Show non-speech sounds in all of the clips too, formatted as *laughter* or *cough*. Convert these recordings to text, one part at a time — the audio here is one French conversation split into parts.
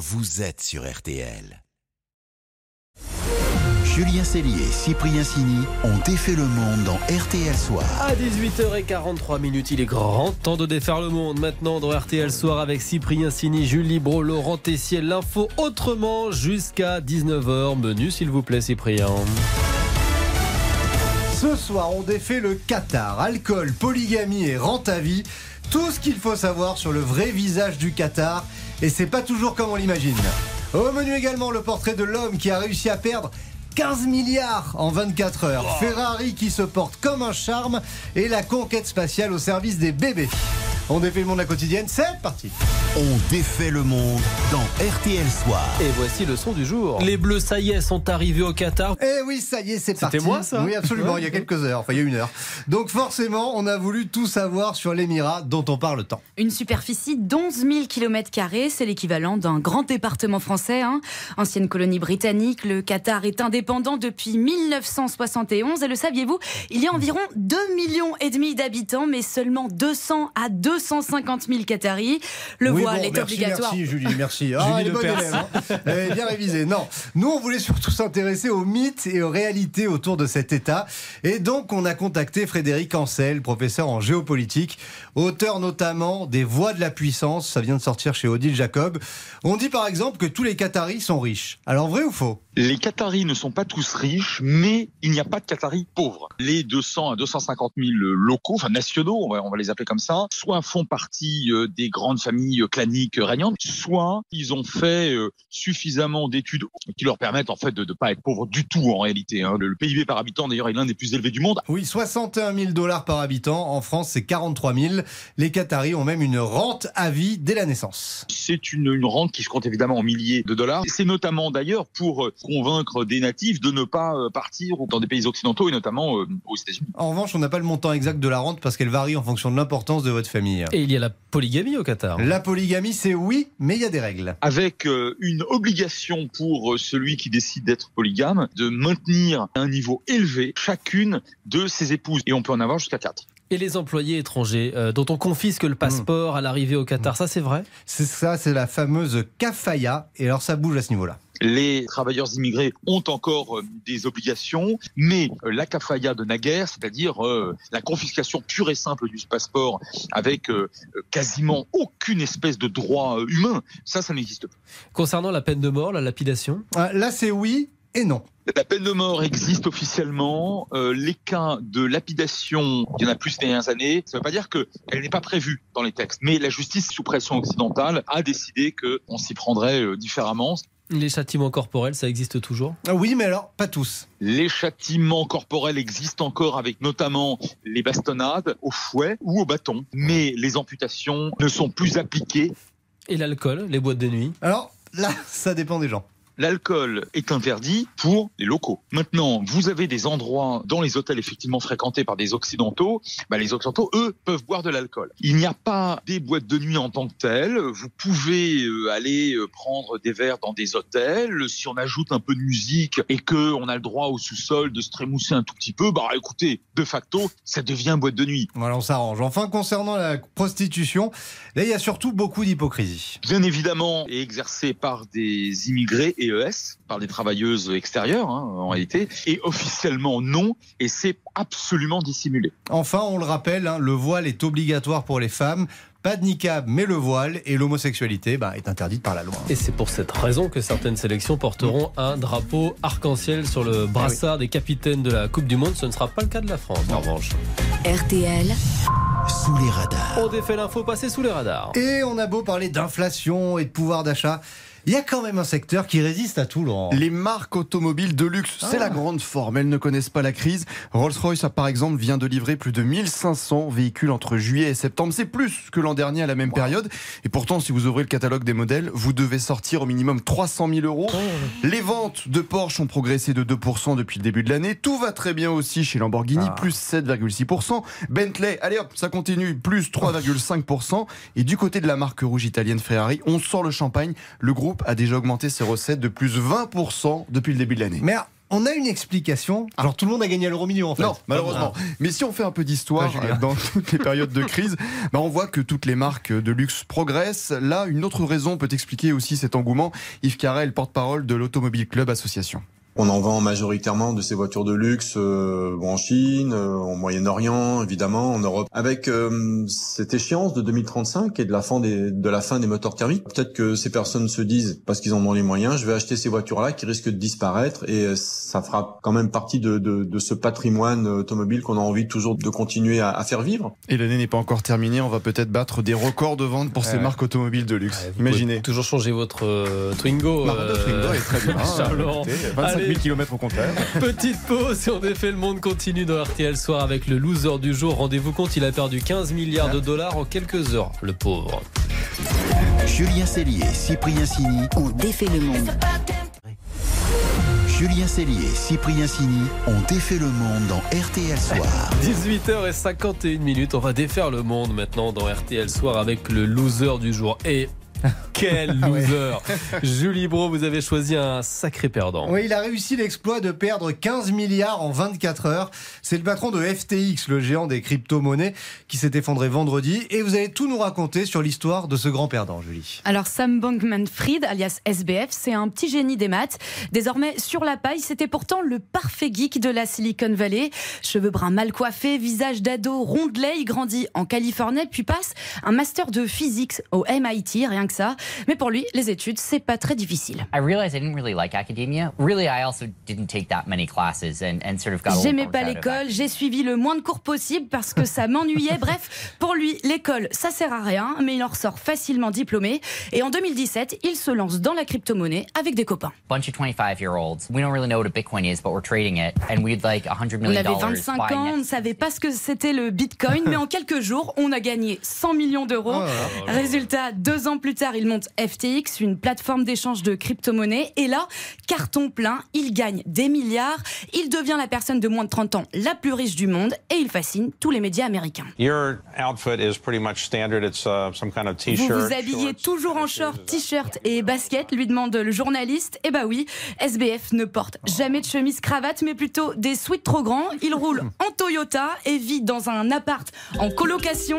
vous êtes sur RTL. Julien Cellier et Cyprien Sini ont défait le monde dans RTL Soir. À 18h43 minutes, il est grand temps de défaire le monde. Maintenant dans RTL Soir avec Cyprien Sini, Julie Bro, Laurent Tessier. L'info autrement jusqu'à 19h. Menu s'il vous plaît Cyprien. Ce soir, on défait le Qatar. Alcool, polygamie et rente à vie. Tout ce qu'il faut savoir sur le vrai visage du Qatar. Et c'est pas toujours comme on l'imagine. Au menu également le portrait de l'homme qui a réussi à perdre 15 milliards en 24 heures. Ferrari qui se porte comme un charme et la conquête spatiale au service des bébés. On défait le monde la quotidienne, c'est parti. On défait le monde dans RTL Soir. Et voici le son du jour. Les Bleus, ça y est, sont arrivés au Qatar. Eh oui, ça y est, c'est parti. C'était moi, ça Oui, absolument, il y a quelques heures, enfin il y a une heure. Donc forcément, on a voulu tout savoir sur l'Émirat dont on parle tant. Une superficie d'11 000 km, c'est l'équivalent d'un grand département français. hein. Ancienne colonie britannique, le Qatar est indépendant depuis 1971. Et le saviez-vous Il y a environ 2 millions et demi d'habitants, mais seulement 200 à 250 000 Qataris. Le Oui, voile bon, est merci, obligatoire. Merci Julie, merci. *laughs* Ah, elle est bonne Lepers. élève, hein. Elle est bien révisée. Non, nous on voulait surtout s'intéresser aux mythes et aux réalités autour de cet État. Et donc on a contacté Frédéric Ancel, professeur en géopolitique, auteur notamment des Voix de la puissance. Ça vient de sortir chez Odile Jacob. On dit par exemple que tous les Qataris sont riches. Alors vrai ou faux? Les Qataris ne sont pas tous riches, mais il n'y a pas de Qataris pauvres. Les 200 à 250 000 locaux, enfin nationaux, on va, on va les appeler comme ça, soit font partie euh, des grandes familles euh, claniques euh, régnantes, soit ils ont fait suffisamment d'études qui leur permettent en fait de ne pas être pauvres du tout en réalité. hein. Le, le PIB par habitant d'ailleurs est l'un des plus élevés du monde. Oui, 61 000 dollars par habitant. En France, c'est 43 000. Les Qataris ont même une rente à vie dès la naissance. C'est une, une rente qui se compte évidemment en milliers de dollars. C'est notamment d'ailleurs pour convaincre des natifs de ne pas partir dans des pays occidentaux et notamment aux États-Unis. En revanche, on n'a pas le montant exact de la rente parce qu'elle varie en fonction de l'importance de votre famille. Et il y a la polygamie au Qatar. La polygamie, c'est oui, mais il y a des règles. avec euh, une obligation pour euh, celui qui décide d'être polygame de maintenir un niveau élevé chacune de ses épouses. Et on peut en avoir jusqu'à quatre. Et les employés étrangers euh, dont on confisque le passeport à l'arrivée au Qatar, ça c'est vrai? C'est ça, c'est la fameuse kafaya. Et alors, ça bouge à ce niveau-là. Les travailleurs immigrés ont encore euh, des obligations, mais euh, la kafaya de naguère, c'est-à-dire euh, la confiscation pure et simple du passeport avec quasiment aucune espèce de droit humain, ça, ça n'existe pas. Concernant la peine de mort, la lapidation? Ah, Là, c'est oui et non. La peine de mort existe officiellement. Euh, les cas de lapidation, il y en a plus ces dernières années. Ça ne veut pas dire qu'elle n'est pas prévue dans les textes. Mais la justice sous pression occidentale a décidé qu'on s'y prendrait euh, différemment. Les châtiments corporels, ça existe toujours? Ah Oui, mais alors, pas tous. Les châtiments corporels existent encore avec notamment les bastonnades au fouet ou au bâton. Mais les amputations ne sont plus appliquées. Et l'alcool, les boîtes de nuit? Alors, là, *laughs* ça dépend des gens. L'alcool est interdit pour les locaux. Maintenant, vous avez des endroits dans les hôtels effectivement fréquentés par des occidentaux. Bah, les occidentaux, eux, peuvent boire de l'alcool. Il n'y a pas des boîtes de nuit en tant que telles. Vous pouvez euh, aller euh, prendre des verres dans des hôtels. Si on ajoute un peu de musique et que on a le droit au sous-sol de se trémousser un tout petit peu, bah écoutez, de facto, ça devient boîte de nuit. Voilà, on s'arrange. Enfin, concernant la prostitution, là, il y a surtout beaucoup d'hypocrisie. bien évidemment est exercé par des immigrés EES, par des travailleuses extérieures hein, en réalité, et officiellement non, et c'est absolument dissimulé. Enfin, on le rappelle, hein, le voile est obligatoire pour les femmes. Pas de niqab, mais le voile et l'homosexualité bah, est interdite par la loi. Et c'est pour cette raison que certaines sélections porteront un drapeau arc-en-ciel sur le brassard des capitaines de la Coupe du Monde. Ce ne sera pas le cas de la France, en revanche. RTL, Sous les radars. On défait l'info passée sous les radars. Et on a beau parler d'inflation et de pouvoir d'achat, il y a quand même un secteur qui résiste à tout, Laurent. Les marques automobiles de luxe, c'est Ah. la grande forme. Elles ne connaissent pas la crise. Rolls-Royce, par exemple, vient de livrer plus de 1500 véhicules entre juillet et septembre. C'est plus que l'an dernier à la même période. Et pourtant, si vous ouvrez le catalogue des modèles, vous devez sortir au minimum 300 000 euros. Les ventes de Porsche ont progressé de 2% depuis le début de l'année. Tout va très bien aussi chez Lamborghini, Ah. plus 7,6%. Bentley, allez hop, ça continue, plus 3,5%. Et du côté de la marque rouge italienne Ferrari, on sort le champagne. Le groupe a déjà augmenté ses recettes de plus 20% depuis le début de l'année. Mais alors, on a une explication. Alors tout le monde a gagné à l'euro million en fait. Non, malheureusement. Mais si on fait un peu d'histoire Ah, dans toutes les périodes de crise, *laughs* bah, on voit que toutes les marques de luxe progressent. Là, une autre raison peut expliquer aussi cet engouement. Yves Carrel, porte-parole de l'Automobile Club Association. On en vend majoritairement de ces voitures de luxe euh, en Chine, euh, en Moyen-Orient, évidemment, en Europe. Avec euh, cette échéance de 2035 et de la fin des, de la fin des moteurs thermiques, peut-être que ces personnes se disent, parce qu'ils en ont les moyens, je vais acheter ces voitures-là qui risquent de disparaître et euh, ça fera quand même partie de, de, de ce patrimoine automobile qu'on a envie toujours de continuer à, à faire vivre. Et l'année n'est pas encore terminée, on va peut-être battre des records de vente pour ces marques automobiles de luxe. Imaginez. Toujours changer votre euh, Twingo. Twingo euh, est très *laughs* bien au contraire. *laughs* Petite pause et en effet, le monde continue dans RTL Soir avec le loser du jour. Rendez-vous compte, il a perdu 15 milliards de dollars en quelques heures, le pauvre. Julien Cellier Cyprien Sini ont défait le monde. Julien Cellier Cyprien Sini ont défait le monde dans RTL Soir. 18h51 minutes, on va défaire le monde maintenant dans RTL Soir avec le loser du jour. Et quel Ah loser Julie Bro, vous avez choisi un sacré perdant. Oui, il a réussi l'exploit de perdre 15 milliards en 24 heures. C'est le patron de FTX, le géant des crypto-monnaies, qui s'est effondré vendredi. Et vous allez tout nous raconter sur l'histoire de ce grand perdant, Julie. Alors Sam Bankman-Fried, alias SBF, c'est un petit génie des maths. Désormais sur la paille, c'était pourtant le parfait geek de la Silicon Valley. Cheveux bruns mal coiffés, visage d'ado rondelet, il grandit en Californie, puis passe un master de physique au MIT, rien que ça. Mais pour lui, les études, c'est pas très difficile. I realized I didn't really like academia. Really, I also didn't take that many classes and, and sort of got a little J'aimais pas l'école, j'ai suivi le moins de cours possible parce que ça m'ennuyait. *laughs* Bref, pour lui, l'école, ça sert à rien, mais il en ressort facilement diplômé. Et en 2017, il se lance dans la crypto-monnaie avec des copains. Bunch of 25-year-olds. We don't really know what a Bitcoin is, but we're trading it, and we'd like 100 On million avait dollars. 25 buy ans, on ne savait pas ce que c'était le Bitcoin, mais en *laughs* quelques jours, on a gagné 100 millions d'euros. Résultat, deux ans plus tard, il monte FTX, une plateforme d'échange de crypto-monnaies. Et là, carton plein, il gagne des milliards. Il devient la personne de moins de 30 ans la plus riche du monde et il fascine tous les médias américains. Your outfit is pretty much standard. It's some kind of Vous vous habillez shorts, toujours en short, t-shirt et basket, lui demande le journaliste. Eh bah oui, SBF ne porte jamais de chemise cravate, mais plutôt des sweats trop grands. Il roule en Toyota et vit dans un appart en colocation.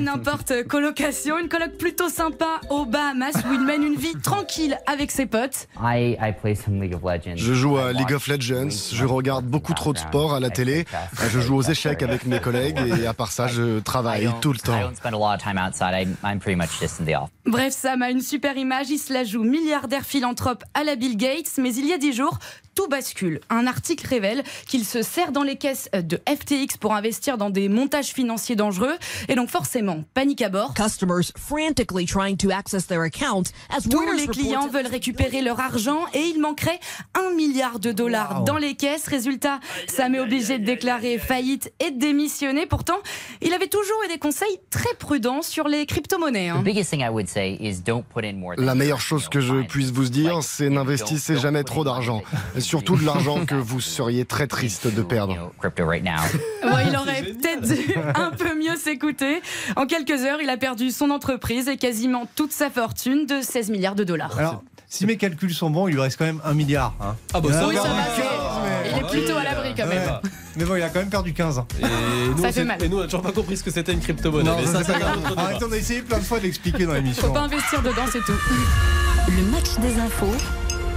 Pas n'importe *laughs* colocation, une coloc plutôt sympa. Aux Bahamas où il mène une vie tranquille avec ses potes. I, I play some League of Legends. Je joue à I League watch of Legends, je regarde beaucoup trop de sport à la I télé, je joue aux échecs avec mes collègues et à part ça, je travaille tout le temps. Bref, Sam a une super image, il se la joue milliardaire philanthrope à la Bill Gates, mais il y a dix jours, tout bascule. Un article révèle qu'il se sert dans les caisses de FTX pour investir dans des montages financiers dangereux, et donc forcément, panique à bord. Customers frantically trying to access their accounts as Tous les clients veulent récupérer leur argent et il manquerait un milliard de dollars dans les caisses. Résultat, Sam est obligé de déclarer faillite et de démissionner. Pourtant, il avait toujours eu des conseils très prudents sur les crypto-monnaies. hein. La meilleure chose que je puisse vous dire, c'est n'investissez jamais trop d'argent. surtout de l'argent *laughs* que vous seriez très triste de perdre. know, crypto right now. *laughs* Bon, il aurait peut-être dû un peu mieux s'écouter. En quelques heures, il a perdu son entreprise et quasiment toute sa fortune de 16 milliards de dollars. Alors, si mes calculs sont bons, il lui reste quand même un milliard. hein. Ah bah ça, oui, ça va, 15, c'est- mais- il est plutôt à l'abri quand même. Ouais. Mais bon, il a quand même perdu 15. Et nous, Ça on fait mal. Et nous, on a toujours pas compris ce que c'était une crypto-monnaie. mais ça, ça. Arrête, on a essayé plein de fois d'expliquer dans Faut l'émission. pas investir dedans, c'est tout. Le match des infos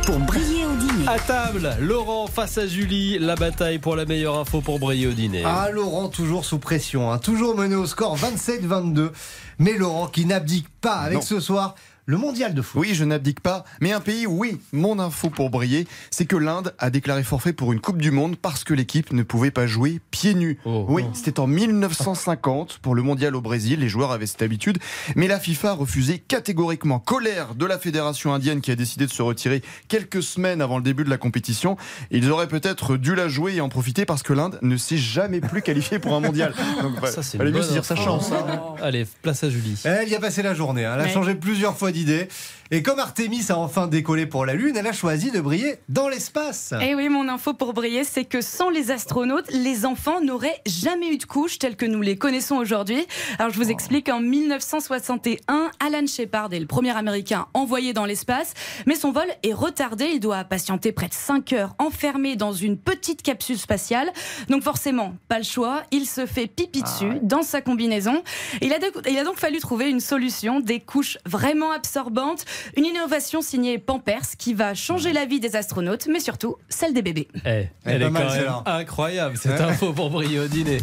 pour briller au dîner. À table, Laurent face à Julie, la bataille pour la meilleure info pour briller au dîner. Ah, Laurent, toujours sous pression, hein, toujours mené au score 27-22. Mais Laurent qui n'abdique pas avec Non. ce soir le mondial de foot. Oui, je n'abdique pas. Mais un pays, oui, mon info pour briller, c'est que l'Inde a déclaré forfait pour une Coupe du Monde parce que l'équipe ne pouvait pas jouer pieds nus. Oh. Oui, c'était en 1950 pour le mondial au Brésil. Les joueurs avaient cette habitude. Mais la FIFA a refusé catégoriquement. Colère de la fédération indienne qui a décidé de se retirer quelques semaines avant le début de la compétition. Ils auraient peut-être dû la jouer et en profiter parce que l'Inde ne s'est jamais plus qualifiée pour un mondial. *laughs* Donc, Ça, c'est fallait mieux saisir sa chance. hein. Allez, place à Julie. Elle y a passé la journée, hein. elle a Ouais. changé plusieurs fois d'idée. Et comme Artemis a enfin décollé pour la Lune, elle a choisi de briller dans l'espace. Et Eh oui, mon info pour briller, c'est que sans les astronautes, les enfants n'auraient jamais eu de couches telles que nous les connaissons aujourd'hui. Alors je vous explique, en 1961, Alan Shepard est le premier Américain envoyé dans l'espace, mais son vol est retardé. Il doit patienter près de 5 heures enfermé dans une petite capsule spatiale. Donc forcément, pas le choix, il se fait pipi dessus dans sa combinaison. Il a, donc- il a donc fallu trouver une solution, des couches vraiment absorbantes, une innovation signée Pampers qui va changer la vie des astronautes, mais surtout celle des bébés. Eh, elle est mal, quand même incroyable cette Ouais. info pour briller au dîner.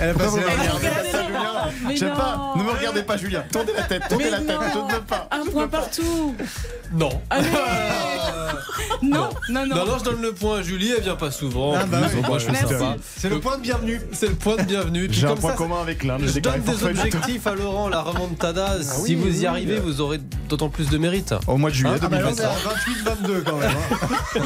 Elle a passé me regardez pas. Ne me regardez pas, Julien. Tournez la tête, tournez la tête. Je ne veux pas. Un point partout Non. Allez *laughs* Non, non, non. Non, non, je donne le point à Julie, elle vient pas souvent. Ah, bah oui. moi, je. C'est le point de bienvenue. C'est le point de bienvenue. J'ai un point ça, commun avec l'Inde. Je j'ai donne des objectifs à Laurent, la remontada. si oui, vous y arrivez, vous aurez d'autant plus de mérite. Au mois de juillet Ah bah là, on est 2023. à 28-22 quand même. hein.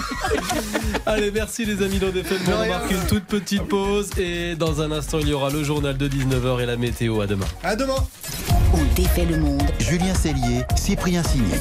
*laughs* Allez, merci les amis d'On défait le De monde. On rien. marque une toute petite pause et dans un instant, il y aura le journal de 19h et la météo. À demain. À demain. On défait le monde. Julien Cellier, Cyprien Signé.